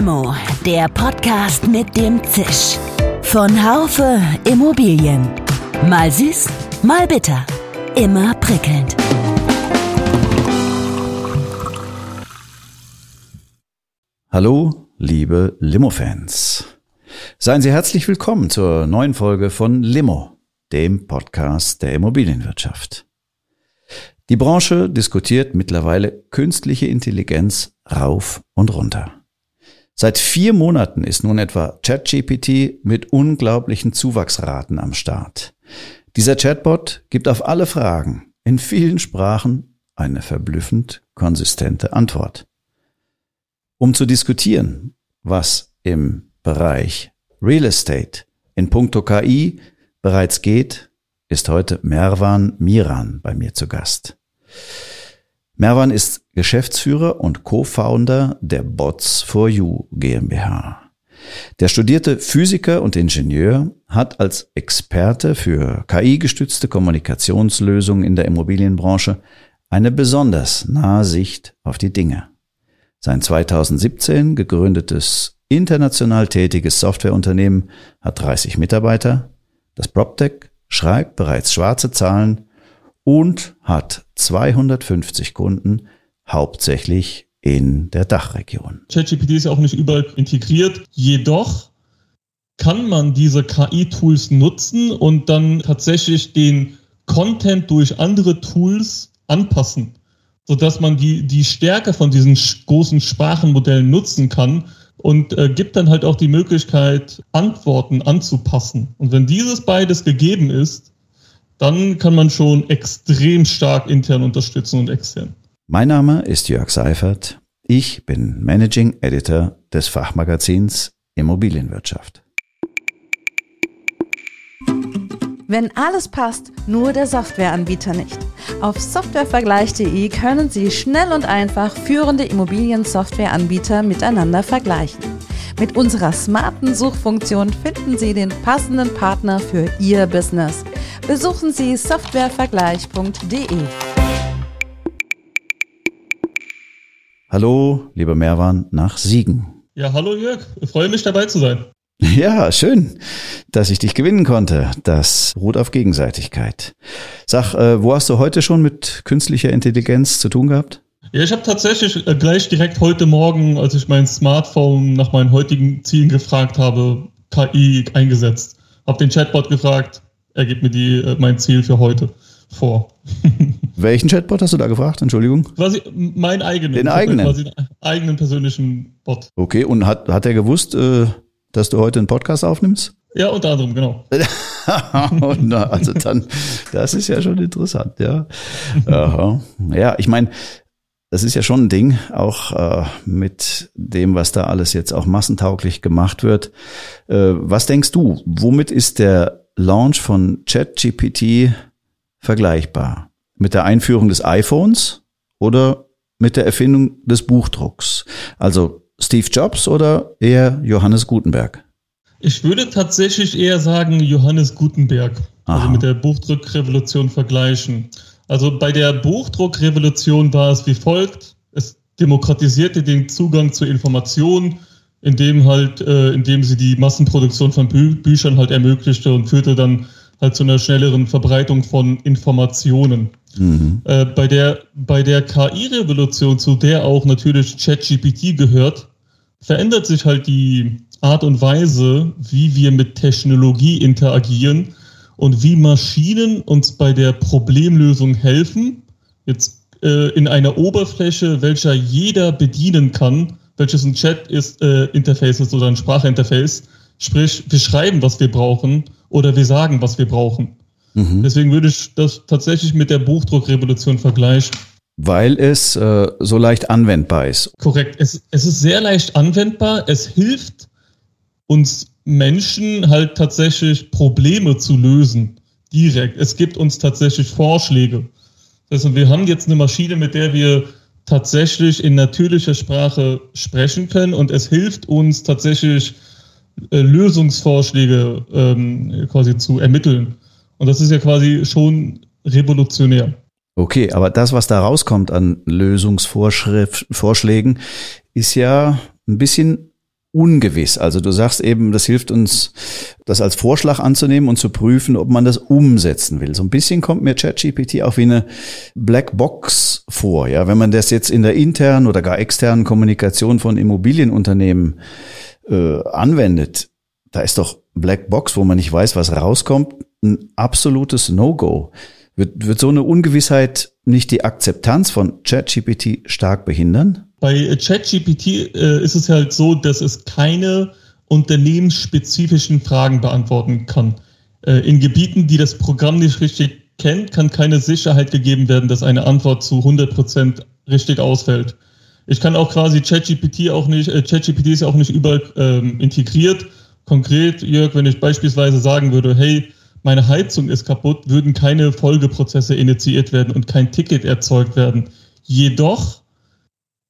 Limo, der Podcast mit dem Zisch. Von Haufe Immobilien. Mal süß, mal bitter. Immer prickelnd. Hallo, liebe Limo-Fans. Seien Sie herzlich willkommen zur neuen Folge von Limo, dem Podcast der Immobilienwirtschaft. Die Branche diskutiert mittlerweile künstliche Intelligenz rauf und runter. Seit vier Monaten ist nun etwa ChatGPT mit unglaublichen Zuwachsraten am Start. Dieser Chatbot gibt auf alle Fragen in vielen Sprachen eine verblüffend konsistente Antwort. Um zu diskutieren, was im Bereich Real Estate in puncto KI bereits geht, ist heute Merwan Miran bei mir zu Gast. Merwan ist Geschäftsführer und Co-Founder der Bots for You GmbH. Der studierte Physiker und Ingenieur hat als Experte für KI-gestützte Kommunikationslösungen in der Immobilienbranche eine besonders nahe Sicht auf die Dinge. Sein 2017 gegründetes international tätiges Softwareunternehmen hat 30 Mitarbeiter. Das PropTech schreibt bereits schwarze Zahlen und hat 250 Kunden, hauptsächlich in der Dachregion. ChatGPT ist ja auch nicht überall integriert. Jedoch kann man diese KI-Tools nutzen und dann tatsächlich den Content durch andere Tools anpassen, sodass man die, die Stärke von diesen großen Sprachenmodellen nutzen kann und äh, gibt dann halt auch die Möglichkeit, Antworten anzupassen. Und wenn dieses beides gegeben ist, dann kann man schon extrem stark intern unterstützen und extern. Mein Name ist Jörg Seifert. Ich bin Managing Editor des Fachmagazins Immobilienwirtschaft. Wenn alles passt, nur der Softwareanbieter nicht. Auf softwarevergleich.de können Sie schnell und einfach führende Immobiliensoftwareanbieter miteinander vergleichen. Mit unserer smarten Suchfunktion finden Sie den passenden Partner für Ihr Business. Besuchen Sie softwarevergleich.de. Hallo, lieber Merwan, nach Siegen. Ja, hallo Jörg, ich freue mich dabei zu sein. Ja, schön, dass ich dich gewinnen konnte. Das ruht auf Gegenseitigkeit. Sag, äh, wo hast du heute schon mit künstlicher Intelligenz zu tun gehabt? Ja, ich habe tatsächlich äh, gleich direkt heute Morgen, als ich mein Smartphone nach meinen heutigen Zielen gefragt habe, KI eingesetzt. Hab den Chatbot gefragt, er gibt mir die, äh, mein Ziel für heute vor. Welchen Chatbot hast du da gefragt? Entschuldigung. Quasi meinen eigenen. Den eigenen. Quasi einen eigenen persönlichen Bot. Okay, und hat, hat er gewusst, äh, dass du heute einen Podcast aufnimmst? Ja, unter anderem, genau. Na, also dann, das ist ja schon interessant, ja. Aha. Ja, ich meine, das ist ja schon ein Ding, auch äh, mit dem, was da alles jetzt auch massentauglich gemacht wird. Äh, was denkst du, womit ist der Launch von ChatGPT vergleichbar? Mit der Einführung des iPhones oder mit der Erfindung des Buchdrucks? Also Steve Jobs oder eher Johannes Gutenberg? Ich würde tatsächlich eher sagen Johannes Gutenberg, also mit der Buchdruckrevolution vergleichen. Also bei der Buchdruckrevolution war es wie folgt: Es demokratisierte den Zugang zu Informationen, indem halt, äh, indem sie die Massenproduktion von Bü Büchern halt ermöglichte und führte dann halt zu einer schnelleren Verbreitung von Informationen. Mhm. Äh, bei der, bei der KI-Revolution, zu der auch natürlich ChatGPT gehört, verändert sich halt die Art und Weise, wie wir mit Technologie interagieren und wie Maschinen uns bei der Problemlösung helfen. Jetzt äh, in einer Oberfläche, welcher jeder bedienen kann, welches ein Chat-Interface ist, äh, Interface ist oder ein Sprachinterface. Sprich, wir schreiben, was wir brauchen oder wir sagen, was wir brauchen. Mhm. Deswegen würde ich das tatsächlich mit der Buchdruckrevolution vergleichen. Weil es äh, so leicht anwendbar ist. Korrekt. Es, es ist sehr leicht anwendbar. Es hilft uns Menschen halt tatsächlich Probleme zu lösen. Direkt. Es gibt uns tatsächlich Vorschläge. Das heißt, wir haben jetzt eine Maschine, mit der wir tatsächlich in natürlicher Sprache sprechen können und es hilft uns tatsächlich äh, Lösungsvorschläge ähm, quasi zu ermitteln. Und das ist ja quasi schon revolutionär. Okay, aber das, was da rauskommt an Lösungsvorschlägen, ist ja ein bisschen ungewiss. Also du sagst eben, das hilft uns, das als Vorschlag anzunehmen und zu prüfen, ob man das umsetzen will. So ein bisschen kommt mir ChatGPT auch wie eine Blackbox vor. Ja, wenn man das jetzt in der internen oder gar externen Kommunikation von Immobilienunternehmen äh, anwendet, da ist doch Blackbox, wo man nicht weiß, was rauskommt, ein absolutes No-Go. Wird, wird so eine Ungewissheit nicht die Akzeptanz von ChatGPT stark behindern? Bei ChatGPT äh, ist es halt so, dass es keine unternehmensspezifischen Fragen beantworten kann. Äh, in Gebieten, die das Programm nicht richtig kennt, kann keine Sicherheit gegeben werden, dass eine Antwort zu 100% richtig ausfällt. Ich kann auch quasi ChatGPT auch nicht, äh, ChatGPT ist ja auch nicht überall ähm, integriert. Konkret, Jörg, wenn ich beispielsweise sagen würde, hey, meine Heizung ist kaputt, würden keine Folgeprozesse initiiert werden und kein Ticket erzeugt werden. Jedoch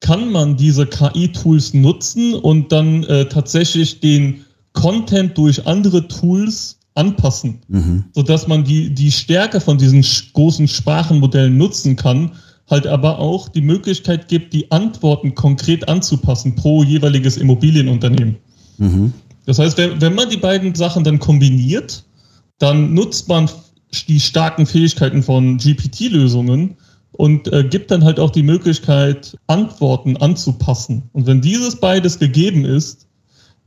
kann man diese KI-Tools nutzen und dann äh, tatsächlich den Content durch andere Tools anpassen, mhm. sodass man die, die Stärke von diesen großen Sprachenmodellen nutzen kann, halt aber auch die Möglichkeit gibt, die Antworten konkret anzupassen pro jeweiliges Immobilienunternehmen. Mhm. Das heißt, wenn, wenn man die beiden Sachen dann kombiniert, dann nutzt man die starken Fähigkeiten von GPT-Lösungen und äh, gibt dann halt auch die Möglichkeit, Antworten anzupassen. Und wenn dieses beides gegeben ist,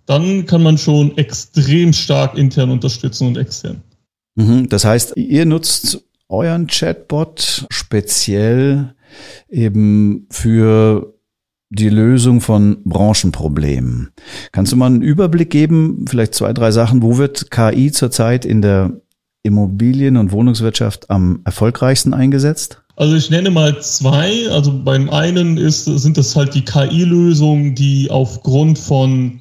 dann kann man schon extrem stark intern unterstützen und extern. Mhm, das heißt, ihr nutzt euren Chatbot speziell eben für die Lösung von Branchenproblemen. Kannst du mal einen Überblick geben, vielleicht zwei, drei Sachen, wo wird KI zurzeit in der Immobilien- und Wohnungswirtschaft am erfolgreichsten eingesetzt? Also ich nenne mal zwei. Also beim einen ist, sind das halt die KI-Lösungen, die aufgrund von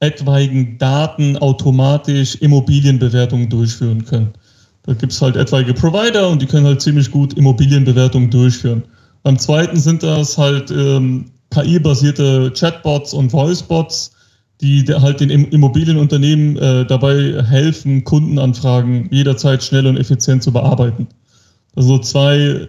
etwaigen Daten automatisch Immobilienbewertungen durchführen können. Da gibt es halt etwaige Provider und die können halt ziemlich gut Immobilienbewertungen durchführen. Beim zweiten sind das halt ähm, KI-basierte Chatbots und Voicebots, die halt den Immobilienunternehmen äh, dabei helfen, Kundenanfragen jederzeit schnell und effizient zu bearbeiten. Also zwei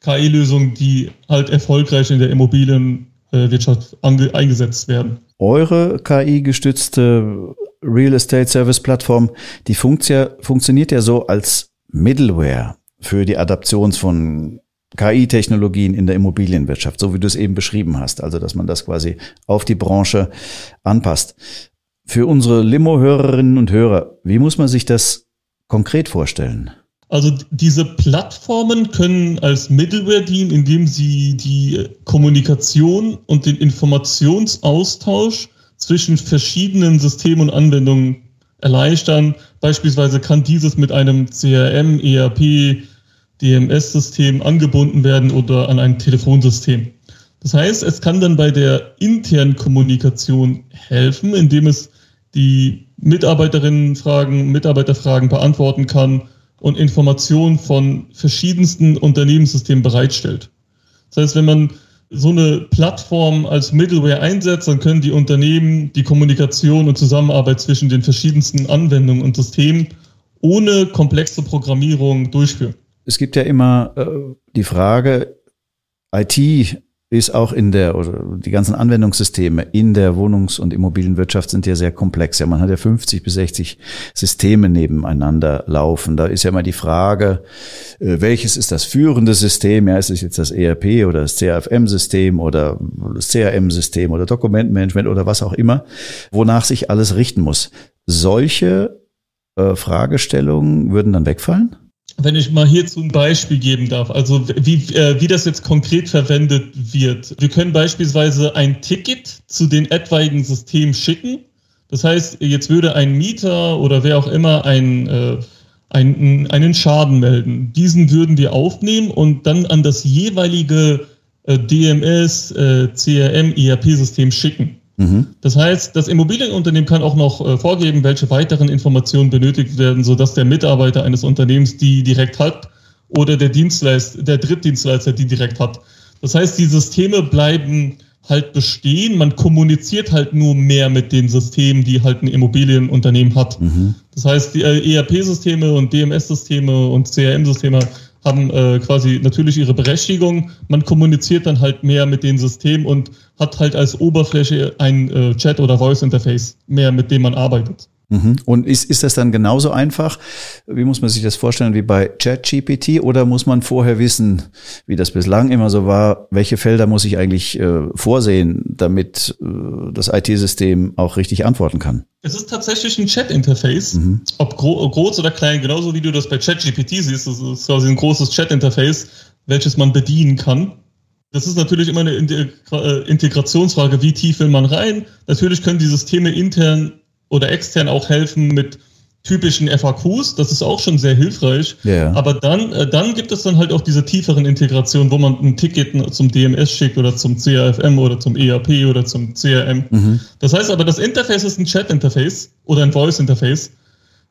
KI-Lösungen, die halt erfolgreich in der Immobilienwirtschaft eingesetzt werden. Eure KI-gestützte Real Estate Service Plattform, die funktioniert ja so als Middleware für die Adaption von KI-Technologien in der Immobilienwirtschaft, so wie du es eben beschrieben hast, also dass man das quasi auf die Branche anpasst. Für unsere Limo-Hörerinnen und Hörer, wie muss man sich das konkret vorstellen? Also diese Plattformen können als Middleware dienen, indem sie die Kommunikation und den Informationsaustausch zwischen verschiedenen Systemen und Anwendungen erleichtern. Beispielsweise kann dieses mit einem CRM, ERP, DMS-System angebunden werden oder an ein Telefonsystem. Das heißt, es kann dann bei der internen Kommunikation helfen, indem es die Mitarbeiterinnenfragen, Mitarbeiterfragen beantworten kann und Informationen von verschiedensten Unternehmenssystemen bereitstellt. Das heißt, wenn man so eine Plattform als Middleware einsetzt, dann können die Unternehmen die Kommunikation und Zusammenarbeit zwischen den verschiedensten Anwendungen und Systemen ohne komplexe Programmierung durchführen es gibt ja immer äh, die Frage, IT ist auch in der, oder die ganzen Anwendungssysteme in der Wohnungs- und Immobilienwirtschaft sind ja sehr komplex. Ja, man hat ja 50 bis 60 Systeme nebeneinander laufen. Da ist ja immer die Frage, äh, welches ist das führende System? Ja, ist es jetzt das ERP oder das CRFM-System oder das CRM-System oder Dokumentmanagement oder was auch immer, wonach sich alles richten muss. Solche äh, Fragestellungen würden dann wegfallen? Wenn ich mal hierzu ein Beispiel geben darf, also wie, äh, wie das jetzt konkret verwendet wird. Wir können beispielsweise ein Ticket zu den etwaigen Systemen schicken. Das heißt, jetzt würde ein Mieter oder wer auch immer ein, äh, ein, einen Schaden melden. Diesen würden wir aufnehmen und dann an das jeweilige äh, DMS, äh, CRM, ERP-System schicken. Mhm. Das heißt, das Immobilienunternehmen kann auch noch äh, vorgeben, welche weiteren Informationen benötigt werden, sodass der Mitarbeiter eines Unternehmens die direkt hat oder der Dienstleister, der Drittdienstleister die direkt hat. Das heißt, die Systeme bleiben halt bestehen. Man kommuniziert halt nur mehr mit den Systemen, die halt ein Immobilienunternehmen hat. Mhm. Das heißt, die äh, ERP-Systeme und DMS-Systeme und CRM-Systeme haben äh, quasi natürlich ihre Berechtigung. Man kommuniziert dann halt mehr mit den Systemen und hat halt als Oberfläche ein äh, Chat- oder Voice-Interface mehr, mit dem man arbeitet. Mhm. Und ist, ist das dann genauso einfach? Wie muss man sich das vorstellen wie bei ChatGPT? Oder muss man vorher wissen, wie das bislang immer so war, welche Felder muss ich eigentlich äh, vorsehen, damit äh, das IT-System auch richtig antworten kann? Es ist tatsächlich ein Chat-Interface, mhm. ob gro groß oder klein, genauso wie du das bei ChatGPT siehst. Das ist quasi ein großes Chat-Interface, welches man bedienen kann. Das ist natürlich immer eine äh, Integrationsfrage, wie tief will man rein. Natürlich können die Systeme intern oder extern auch helfen mit typischen FAQs, das ist auch schon sehr hilfreich. Yeah. Aber dann, äh, dann gibt es dann halt auch diese tieferen Integrationen, wo man ein Ticket zum DMS schickt oder zum CRFM oder zum ERP oder zum CRM. Mhm. Das heißt aber, das Interface ist ein Chat-Interface oder ein Voice-Interface,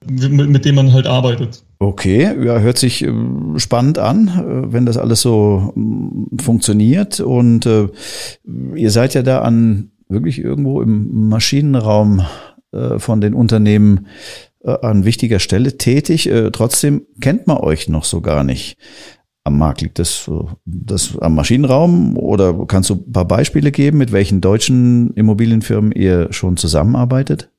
mit, mit, dem man halt arbeitet. Okay, ja, hört sich äh, spannend an, äh, wenn das alles so mm, funktioniert. Und äh, ihr seid ja da an wirklich irgendwo im Maschinenraum von den Unternehmen äh, an wichtiger Stelle tätig. Äh, trotzdem kennt man euch noch so gar nicht. Am Markt liegt das, das am Maschinenraum oder kannst du ein paar Beispiele geben, mit welchen deutschen Immobilienfirmen ihr schon zusammenarbeitet?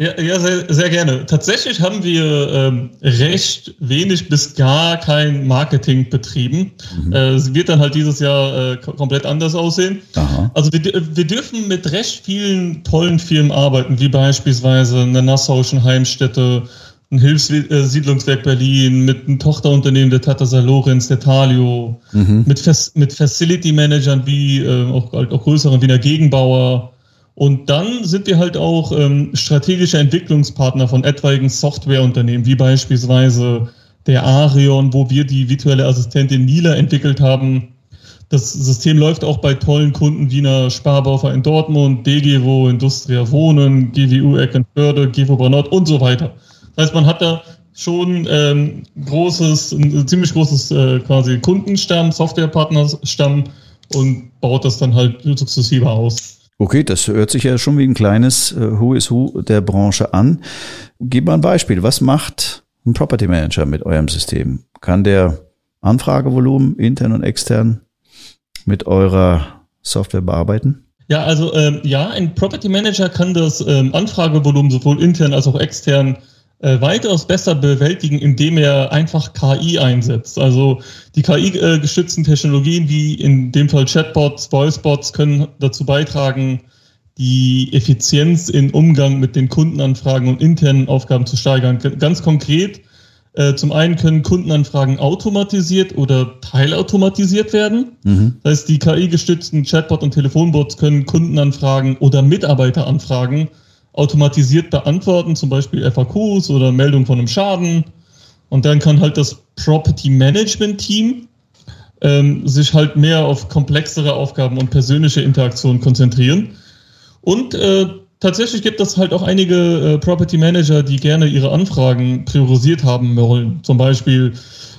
Ja, ja sehr, sehr gerne. Tatsächlich haben wir ähm, recht wenig bis gar kein Marketing betrieben. Mhm. Äh, es wird dann halt dieses Jahr äh, komplett anders aussehen. Aha. Also wir, wir dürfen mit recht vielen tollen Firmen arbeiten, wie beispielsweise eine Nassauischen Heimstätte, ein Hilfssiedlungswerk Berlin, mit einem Tochterunternehmen der Tata Lorenz, der Talio, mhm. mit, mit Facility Managern wie äh, auch, auch größeren Wiener Gegenbauer, und dann sind wir halt auch ähm, strategische Entwicklungspartner von etwaigen Softwareunternehmen, wie beispielsweise der Arion, wo wir die virtuelle Assistentin Nila entwickelt haben. Das System läuft auch bei tollen Kunden wie einer Sparbaufer in Dortmund, DGWO, Industria Wohnen, GWU Eckenförde, GWO Brannort und so weiter. Das heißt, man hat da schon ähm, großes, ein ziemlich großes äh, quasi Kundenstamm, Softwarepartnerstamm und baut das dann halt sukzessive aus. Okay, das hört sich ja schon wie ein kleines äh, Who is Who der Branche an. Gib mal ein Beispiel. Was macht ein Property Manager mit eurem System? Kann der Anfragevolumen intern und extern mit eurer Software bearbeiten? Ja, also ähm, ja, ein Property Manager kann das ähm, Anfragevolumen sowohl intern als auch extern äh, weitaus besser bewältigen, indem er einfach KI einsetzt. Also die KI-gestützten Technologien wie in dem Fall Chatbots, Voicebots können dazu beitragen, die Effizienz im Umgang mit den Kundenanfragen und internen Aufgaben zu steigern. Ganz konkret, äh, zum einen können Kundenanfragen automatisiert oder teilautomatisiert werden. Mhm. Das heißt, die KI-gestützten Chatbot und Telefonbots können Kundenanfragen oder Mitarbeiteranfragen automatisiert beantworten, zum Beispiel FAQs oder Meldung von einem Schaden. Und dann kann halt das Property Management Team ähm, sich halt mehr auf komplexere Aufgaben und persönliche Interaktion konzentrieren. Und äh, tatsächlich gibt es halt auch einige äh, Property Manager, die gerne ihre Anfragen priorisiert haben wollen. Zum Beispiel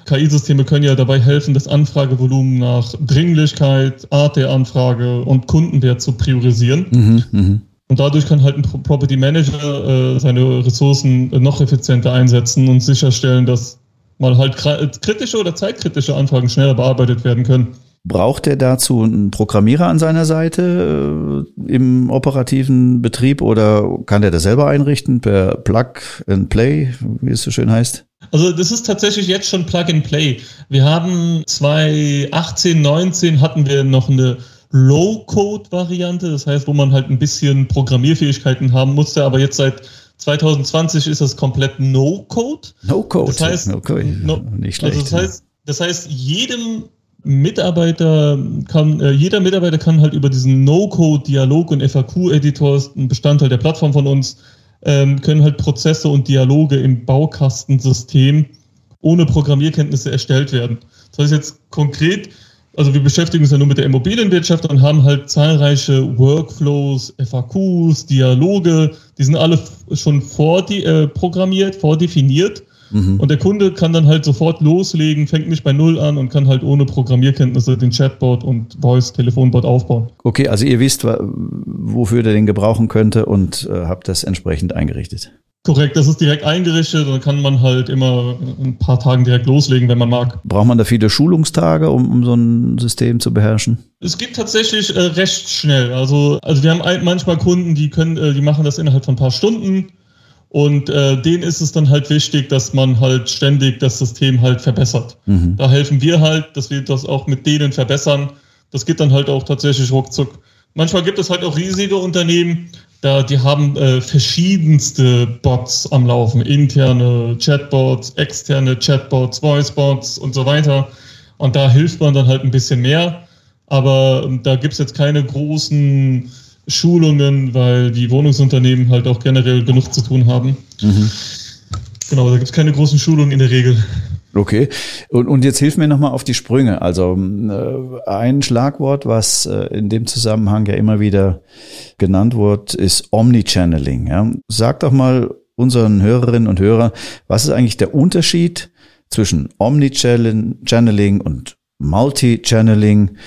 KI-Systeme können ja dabei helfen, das Anfragevolumen nach Dringlichkeit, Art der Anfrage und Kundenwert zu priorisieren. Mhm, mh. Und dadurch kann halt ein Property Manager äh, seine Ressourcen noch effizienter einsetzen und sicherstellen, dass mal halt kritische oder zeitkritische Anfragen schneller bearbeitet werden können. Braucht er dazu einen Programmierer an seiner Seite äh, im operativen Betrieb oder kann er das selber einrichten per Plug and Play, wie es so schön heißt? Also das ist tatsächlich jetzt schon Plug and Play. Wir haben 2018, 19 hatten wir noch eine Low-Code-Variante, das heißt, wo man halt ein bisschen Programmierfähigkeiten haben musste, aber jetzt seit 2020 ist das komplett No-Code. No-Code. Das heißt, okay. no, nicht schlecht. Also das heißt, das heißt, jedem Mitarbeiter kann, äh, jeder Mitarbeiter kann halt über diesen No-Code-Dialog und FAQ-Editor, ein Bestandteil der Plattform von uns, ähm, können halt Prozesse und Dialoge im Baukastensystem ohne Programmierkenntnisse erstellt werden. Das heißt jetzt konkret, also wir beschäftigen uns ja nur mit der Immobilienwirtschaft und haben halt zahlreiche Workflows, FAQs, Dialoge, die sind alle schon vorprogrammiert, äh, vordefiniert. Mhm. Und der Kunde kann dann halt sofort loslegen, fängt nicht bei Null an und kann halt ohne Programmierkenntnisse den Chatbot und Voice-Telefonbot aufbauen. Okay, also ihr wisst, wofür der den gebrauchen könnte und äh, habt das entsprechend eingerichtet. Korrekt, das ist direkt eingerichtet und dann kann man halt immer ein paar Tagen direkt loslegen, wenn man mag. Braucht man da viele Schulungstage, um, um so ein System zu beherrschen? Es geht tatsächlich äh, recht schnell. Also, also wir haben ein, manchmal Kunden, die können, äh, die machen das innerhalb von ein paar Stunden und äh, denen ist es dann halt wichtig, dass man halt ständig das System halt verbessert. Mhm. Da helfen wir halt, dass wir das auch mit denen verbessern. Das geht dann halt auch tatsächlich ruckzuck. Manchmal gibt es halt auch riesige Unternehmen, da die haben äh, verschiedenste Bots am Laufen, interne Chatbots, externe Chatbots, Voicebots und so weiter. Und da hilft man dann halt ein bisschen mehr. Aber ähm, da gibt's jetzt keine großen Schulungen, weil die Wohnungsunternehmen halt auch generell genug zu tun haben. Mhm. Genau, da gibt's keine großen Schulungen in der Regel. Okay. Und, und jetzt hilf mir nochmal auf die Sprünge. Also äh, ein Schlagwort, was äh, in dem Zusammenhang ja immer wieder genannt wird, ist Omnichanneling. Ja? Sag doch mal unseren Hörerinnen und Hörern, was ist eigentlich der Unterschied zwischen Omnichanneling und Multichanneling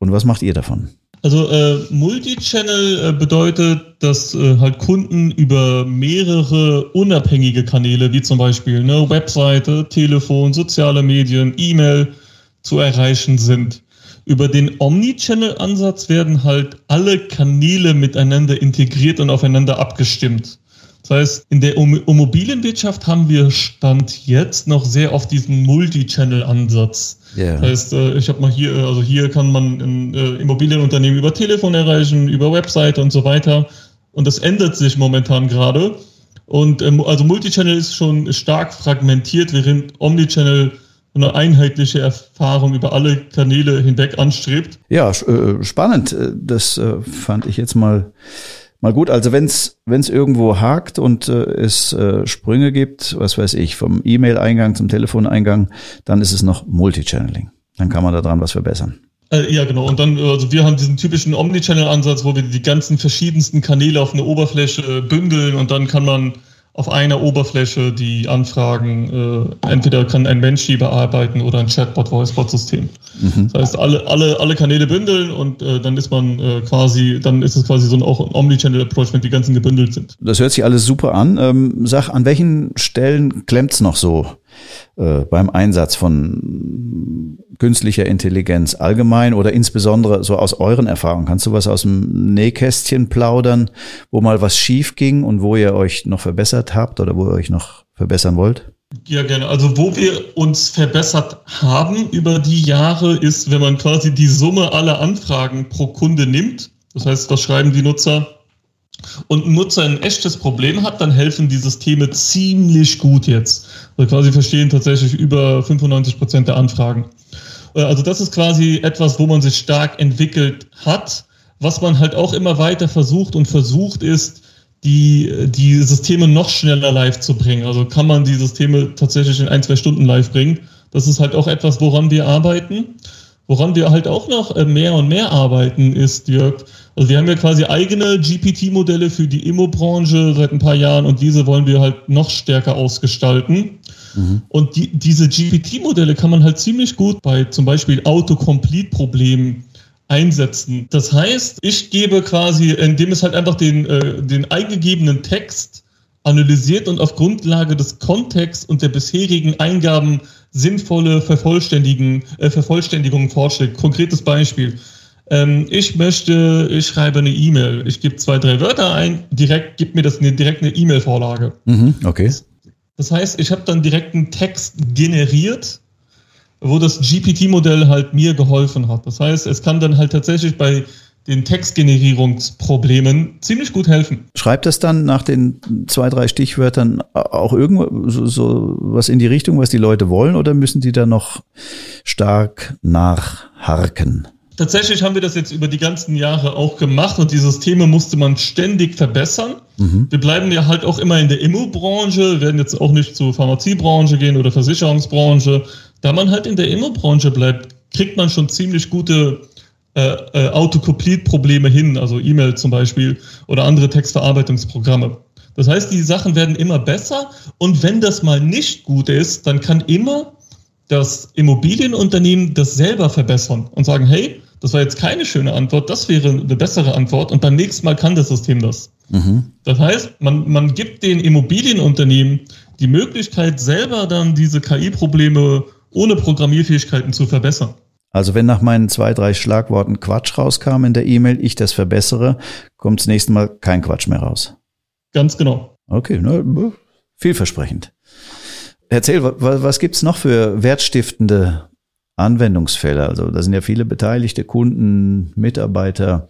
und was macht ihr davon? Also äh, Multichannel äh, bedeutet, dass äh, halt Kunden über mehrere unabhängige Kanäle, wie zum Beispiel ne, Webseite, Telefon, soziale Medien, E-Mail zu erreichen sind. Über den Omnichannel-Ansatz werden halt alle Kanäle miteinander integriert und aufeinander abgestimmt. Das heißt, in der Immobilienwirtschaft haben wir Stand jetzt noch sehr oft diesen Multi-Channel-Ansatz. Yeah. Das heißt, äh, ich habe mal hier, also hier kann man ein äh, Immobilienunternehmen über Telefon erreichen, über Webseite und so weiter. Und das ändert sich momentan gerade. Und ähm, also Multichannel ist schon stark fragmentiert, während Omnichannel eine einheitliche Erfahrung über alle Kanäle hinweg anstrebt. Ja, äh, spannend. Das fand ich jetzt mal mal gut. Also wenn es irgendwo hakt und äh, es äh, Sprünge gibt, was weiß ich, vom E-Mail-Eingang zum Telefoneingang, dann ist es noch Multichanneling. Dann kann man daran was verbessern. Äh, ja, genau. Und dann, also wir haben diesen typischen Omnichannel-Ansatz, wo wir die ganzen verschiedensten Kanäle auf eine Oberfläche bündeln und dann kann man auf einer Oberfläche die Anfragen, äh, entweder kann ein Mensch die bearbeiten oder ein Chatbot, Voicebot-System. Mhm. Das heißt, alle, alle, alle Kanäle bündeln und äh, dann ist man äh, quasi, dann ist es quasi so ein auch ein Omnichannel-Approach, wenn die ganzen gebündelt sind. Das hört sich alles super an. Ähm, sag, an welchen Stellen klemmt's noch so beim Einsatz von künstlicher Intelligenz allgemein oder insbesondere so aus euren Erfahrungen? Kannst du was aus dem Nähkästchen plaudern, wo mal was schief ging und wo ihr euch noch verbessert habt oder wo ihr euch noch verbessern wollt? Ja, gerne. Also wo wir uns verbessert haben über die Jahre ist, wenn man quasi die Summe aller Anfragen pro Kunde nimmt. Das heißt, was schreiben die Nutzer? Und ein Nutzer ein echtes Problem hat, dann helfen die Systeme ziemlich gut jetzt. Also quasi verstehen tatsächlich über 95 Prozent der Anfragen. Äh, also das ist quasi etwas, wo man sich stark entwickelt hat. Was man halt auch immer weiter versucht und versucht ist, die, die Systeme noch schneller live zu bringen. Also kann man die Systeme tatsächlich in ein, zwei Stunden live bringen. Das ist halt auch etwas, woran wir arbeiten. Woran wir halt auch noch äh, mehr und mehr arbeiten, ist, Jörg, also wir haben ja quasi eigene GPT-Modelle für die Immo-Branche seit ein paar Jahren und diese wollen wir halt noch stärker ausgestalten. Mhm. Und die, diese GPT-Modelle kann man halt ziemlich gut bei zum Beispiel Autocomplete-Problemen einsetzen. Das heißt, ich gebe quasi, indem es halt einfach den, äh, den eingegebenen Text analysiert und auf Grundlage des Kontexts und der bisherigen Eingaben sinnvolle Vervollständigen, äh, Vervollständigungen vorschlägt. Konkretes Beispiel. Ähm, ich möchte, ich schreibe eine E-Mail. Ich gebe zwei, drei Wörter ein, direkt gibt mir das eine, direkt eine E-Mail-Vorlage. Mhm, okay. Das heißt, ich habe dann direkt einen Text generiert, wo das GPT-Modell halt mir geholfen hat. Das heißt, es kann dann halt tatsächlich bei den Textgenerierungsproblemen ziemlich gut helfen. Schreibt das dann nach den zwei, drei Stichwörtern auch irgendwo so, so was in die Richtung, was die Leute wollen, oder müssen die da noch stark nachharken? Tatsächlich haben wir das jetzt über die ganzen Jahre auch gemacht und die Systeme musste man ständig verbessern. Mhm. Wir bleiben ja halt auch immer in der Immo-Branche, werden jetzt auch nicht zur Pharmaziebranche gehen oder Versicherungsbranche. Da man halt in der Immo-Branche bleibt, kriegt man schon ziemlich gute äh, äh, Autocomplete-Probleme hin, also E-Mail zum Beispiel oder andere Textverarbeitungsprogramme. Das heißt, die Sachen werden immer besser und wenn das mal nicht gut ist, dann kann immer das Immobilienunternehmen das selber verbessern und sagen, hey, das war jetzt keine schöne Antwort, das wäre eine bessere Antwort und beim nächsten Mal kann das System das. Mhm. Das heißt, man, man gibt den Immobilienunternehmen die Möglichkeit, selber dann diese KI-Probleme ohne Programmierfähigkeiten zu verbessern. Also wenn nach meinen zwei, drei Schlagworten Quatsch rauskam in der E-Mail, ich das verbessere, kommt das nächste Mal kein Quatsch mehr raus. Ganz genau. Okay, ne, vielversprechend. Erzähl, was, was gibt's noch für wertstiftende Anwendungsfälle? Also da sind ja viele beteiligte Kunden, Mitarbeiter,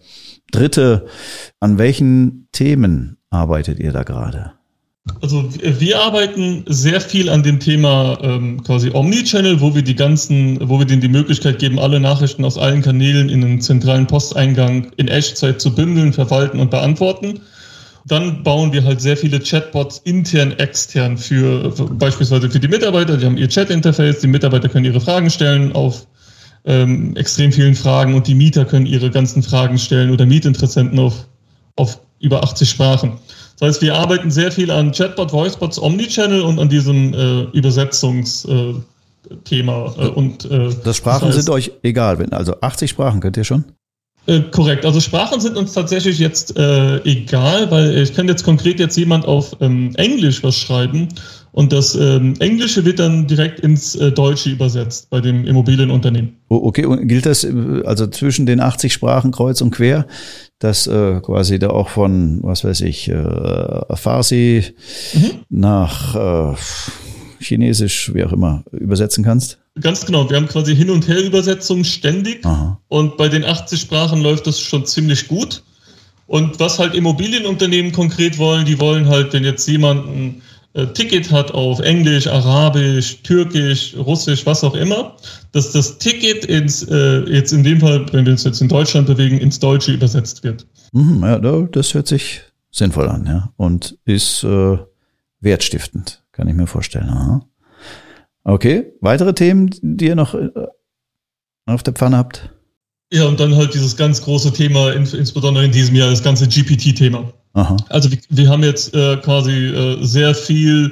Dritte. An welchen Themen arbeitet ihr da gerade? Also wir arbeiten sehr viel an dem Thema ähm, quasi Omnichannel, wo wir die ganzen, wo wir denen die Möglichkeit geben, alle Nachrichten aus allen Kanälen in einen zentralen Posteingang in Echtzeit zu bündeln, verwalten und beantworten. Dann bauen wir halt sehr viele Chatbots intern, extern für, für beispielsweise für die Mitarbeiter. Die haben ihr Chat-Interface, die Mitarbeiter können ihre Fragen stellen auf ähm, extrem vielen Fragen und die Mieter können ihre ganzen Fragen stellen oder Mietinteressenten auf, auf über 80 Sprachen. Das heißt, wir arbeiten sehr viel an Chatbot, Voicebots, Omnichannel und an diesem äh, Übersetzungsthema. Äh, und, äh, das Sprachen das heißt, sind euch egal, wenn also 80 Sprachen könnt ihr schon? Äh, korrekt. Also Sprachen sind uns tatsächlich jetzt äh, egal, weil ich kann jetzt konkret jetzt jemand auf ähm, Englisch was schreiben und das ähm, Englische wird dann direkt ins äh, Deutsche übersetzt bei dem Immobilienunternehmen. Oh, okay, und gilt das äh, also zwischen den 80 Sprachen kreuz und quer, dass äh, quasi da auch von, was weiß ich, äh, Farsi mhm. nach äh, Chinesisch, wie auch immer, übersetzen kannst? Ganz genau. Wir haben quasi Hin- und Her-Übersetzungen ständig. Aha. Und bei den 80 Sprachen läuft das schon ziemlich gut. Und was halt Immobilienunternehmen konkret wollen, die wollen halt, wenn jetzt jemand ein äh, Ticket hat auf Englisch, Arabisch, Türkisch, Russisch, was auch immer, dass das Ticket ins, äh, jetzt in dem Fall, wenn wir uns jetzt in Deutschland bewegen, ins Deutsche übersetzt wird. Mhm, ja, das hört sich sinnvoll an, ja. Und ist äh, wertstiftend, kann ich mir vorstellen. Aha. Okay, weitere Themen, die ihr noch äh, auf der Pfanne habt? Ja, und dann halt dieses ganz große Thema, insbesondere in diesem Jahr, das ganze GPT-Thema. Also wir, wir, haben jetzt äh, quasi äh, sehr viel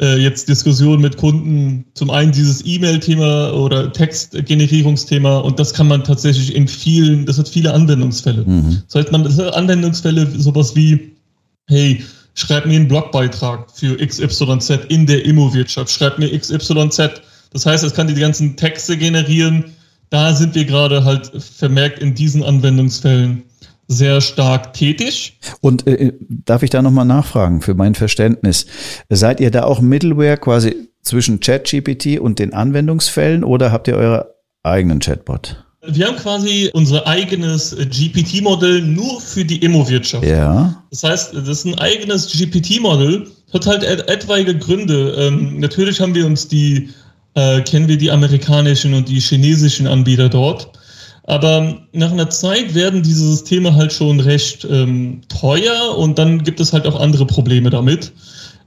äh, jetzt Diskussion mit Kunden. Zum einen dieses E-Mail-Thema oder Textgenerierungsthema und das kann man tatsächlich in vielen, das hat viele Anwendungsfälle. Mhm. Das heißt, man das hat Anwendungsfälle sowas wie, hey, schreib mir einen Blogbeitrag für XYZ in der Immo-Wirtschaft, schreib mir XYZ. Das heißt, es kann die ganzen Texte generieren. Da sind wir gerade halt vermerkt in diesen Anwendungsfällen sehr stark tätig. Und äh, darf ich da nochmal nachfragen für mein Verständnis? Seid ihr da auch Middleware quasi zwischen ChatGPT und den Anwendungsfällen oder habt ihr euer eigenen Chatbot? Wir haben quasi unser eigenes GPT-Modell nur für die Immo-Wirtschaft. Ja. Das heißt, das ist ein eigenes GPT-Modell, hat halt et etwaige Gründe. Ähm, natürlich haben wir uns die, äh, kennen wir die amerikanischen und die chinesischen Anbieter dort. Aber nach einer Zeit werden diese Systeme halt schon recht ähm, teuer und dann gibt es halt auch andere Probleme damit.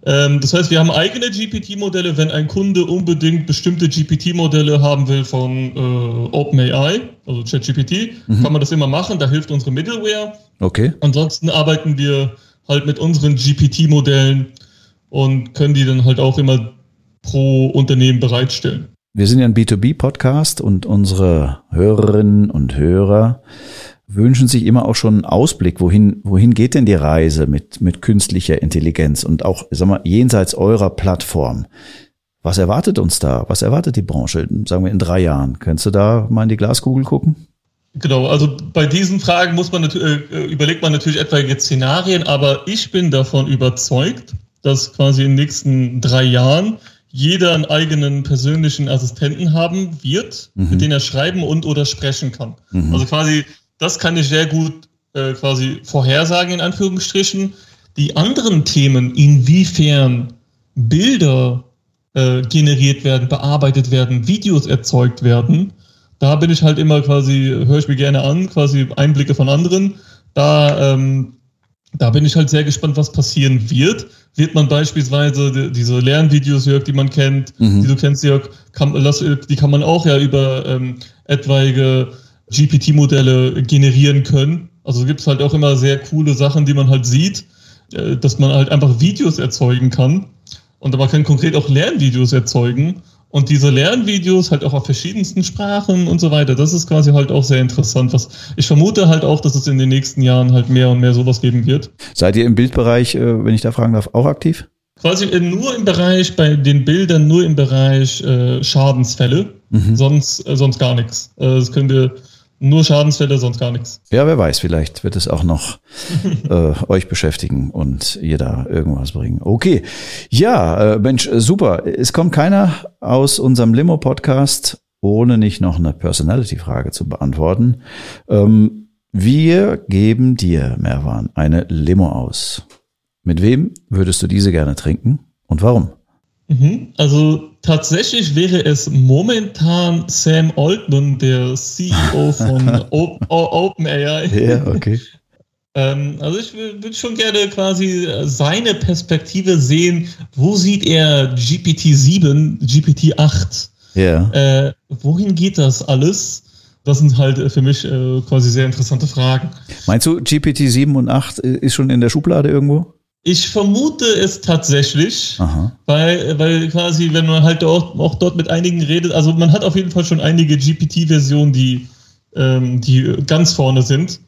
Ähm, das heißt, wir haben eigene GPT-Modelle. Wenn ein Kunde unbedingt bestimmte GPT-Modelle haben will von äh, OpenAI, also ChatGPT, mhm. kann man das immer machen. Da hilft unsere Middleware. Okay. Ansonsten arbeiten wir halt mit unseren GPT-Modellen und können die dann halt auch immer pro Unternehmen bereitstellen. Wir sind ja ein B2B-Podcast und unsere Hörerinnen und Hörer wünschen sich immer auch schon einen Ausblick, wohin, wohin geht denn die Reise mit, mit künstlicher Intelligenz und auch, sag mal, jenseits eurer Plattform. Was erwartet uns da? Was erwartet die Branche, sagen wir, in drei Jahren? Könntest du da mal in die Glaskugel gucken? Genau, also bei diesen Fragen muss man natürlich, äh, überlegt man natürlich etwaige Szenarien, aber ich bin davon überzeugt, dass quasi in den nächsten drei Jahren jeder einen eigenen persönlichen Assistenten haben wird, mhm. mit dem er schreiben und oder sprechen kann. Mhm. Also quasi, das kann ich sehr gut äh, quasi vorhersagen, in Anführungsstrichen. Die anderen Themen, inwiefern Bilder äh, generiert werden, bearbeitet werden, Videos erzeugt werden, da bin ich halt immer quasi, höre ich mir gerne an, quasi Einblicke von anderen. Da ähm, da bin ich halt sehr gespannt, was passieren wird. Wird man beispielsweise diese Lernvideos, Jörg, die man kennt, mhm. die du kennst, Jörg, kann, die kann man auch ja über ähm, etwaige GPT-Modelle generieren können. Also gibt es halt auch immer sehr coole Sachen, die man halt sieht, äh, dass man halt einfach Videos erzeugen kann. Und man kann konkret auch Lernvideos erzeugen. Und diese Lernvideos halt auch auf verschiedensten Sprachen und so weiter, das ist quasi halt auch sehr interessant. Was ich vermute halt auch, dass es in den nächsten Jahren halt mehr und mehr sowas geben wird. Seid ihr im Bildbereich, äh, wenn ich da fragen darf, auch aktiv? Quasi nur im Bereich, bei den Bildern nur im Bereich äh, Schadensfälle, mhm. sonst, äh, sonst gar nichts. Äh, das können wir nur Schadensfälle, sonst gar nichts. Ja, wer weiß, vielleicht wird es auch noch äh, euch beschäftigen und ihr da irgendwas bringen. Okay. Ja, äh, Mensch, super. Es kommt keiner aus unserem Limo-Podcast, ohne nicht noch eine Personality-Frage zu beantworten. Ähm, wir geben dir, Merwan, eine Limo aus. Mit wem würdest du diese gerne trinken und warum? Mhm. Also tatsächlich wäre es momentan Sam Altman, der CEO von OpenAI. Ja, okay. ähm, also ich würde schon gerne quasi seine Perspektive sehen. Wo sieht er GPT-7, GPT-8? Ja. Äh, wohin geht das alles? Das sind halt für mich äh, quasi sehr interessante Fragen. Meinst du, GPT-7 und 8 ist schon in der Schublade irgendwo? Ich vermute es tatsächlich, weil, weil quasi, wenn man halt auch, auch dort mit einigen redet, also man hat auf jeden Fall schon einige GPT-Versionen, die, ähm, die ganz vorne sind.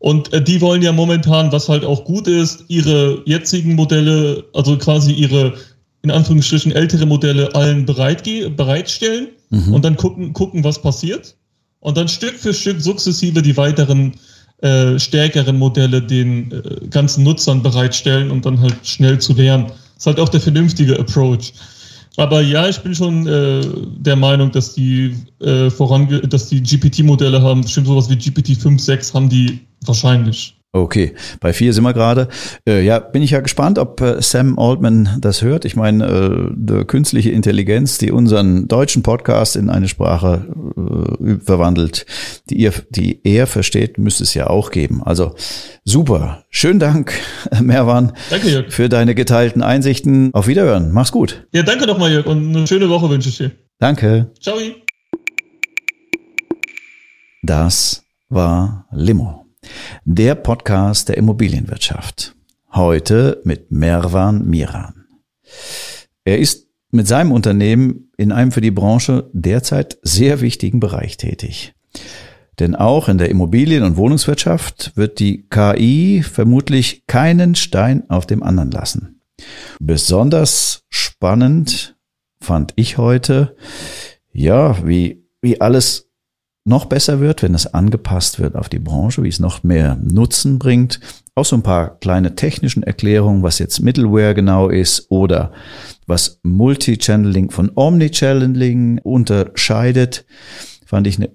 Und äh, die wollen ja momentan, was halt auch gut ist, ihre jetzigen Modelle, also quasi ihre in Anführungsstrichen ältere Modelle allen bereit, bereitstellen mhm. und dann gucken, gucken, was passiert. Und dann Stück für Stück sukzessive die weiteren äh, stärkeren Modelle den äh, ganzen Nutzern bereitstellen und dann halt schnell zu lernen. Das ist halt auch der vernünftige Approach. Aber ja, ich bin schon äh, der Meinung, dass die äh, voran, dass die GPT-Modelle haben, bestimmt sowas wie GPT 5, 6 haben die wahrscheinlich. Okay, bei vier sind wir gerade. Äh, ja, bin ich ja gespannt, ob äh, Sam Altman das hört. Ich meine, äh, die künstliche Intelligenz, die unseren deutschen Podcast in eine Sprache äh, verwandelt, die, ihr, die er versteht, müsste es ja auch geben. Also super. Schönen Dank, Merwan, danke, Jörg. für deine geteilten Einsichten. Auf Wiederhören. Mach's gut. Ja, danke nochmal, Jörg, und eine schöne Woche wünsche ich dir. Danke. Ciao. Das war Limo. Der Podcast der Immobilienwirtschaft. Heute mit Mervan Miran. Er ist mit seinem Unternehmen in einem für die Branche derzeit sehr wichtigen Bereich tätig. Denn auch in der Immobilien- und Wohnungswirtschaft wird die KI vermutlich keinen Stein auf dem anderen lassen. Besonders spannend fand ich heute, ja, wie, wie alles noch besser wird, wenn es angepasst wird auf die Branche, wie es noch mehr Nutzen bringt. Auch so ein paar kleine technischen Erklärungen, was jetzt Middleware genau ist oder was Multi-Channeling von Omni-Channeling unterscheidet, fand ich eine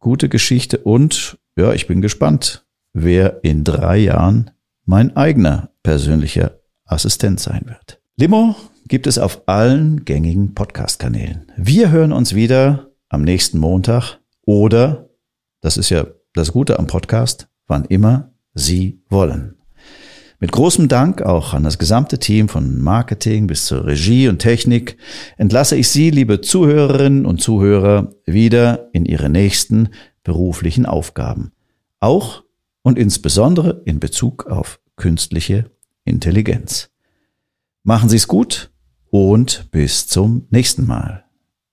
gute Geschichte und ja, ich bin gespannt, wer in drei Jahren mein eigener persönlicher Assistent sein wird. Limo gibt es auf allen gängigen Podcast-Kanälen. Wir hören uns wieder am nächsten Montag oder, das ist ja das Gute am Podcast, wann immer Sie wollen. Mit großem Dank auch an das gesamte Team von Marketing bis zur Regie und Technik entlasse ich Sie, liebe Zuhörerinnen und Zuhörer, wieder in Ihre nächsten beruflichen Aufgaben. Auch und insbesondere in Bezug auf künstliche Intelligenz. Machen Sie es gut und bis zum nächsten Mal.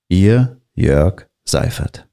Ihr Jörg Seifert.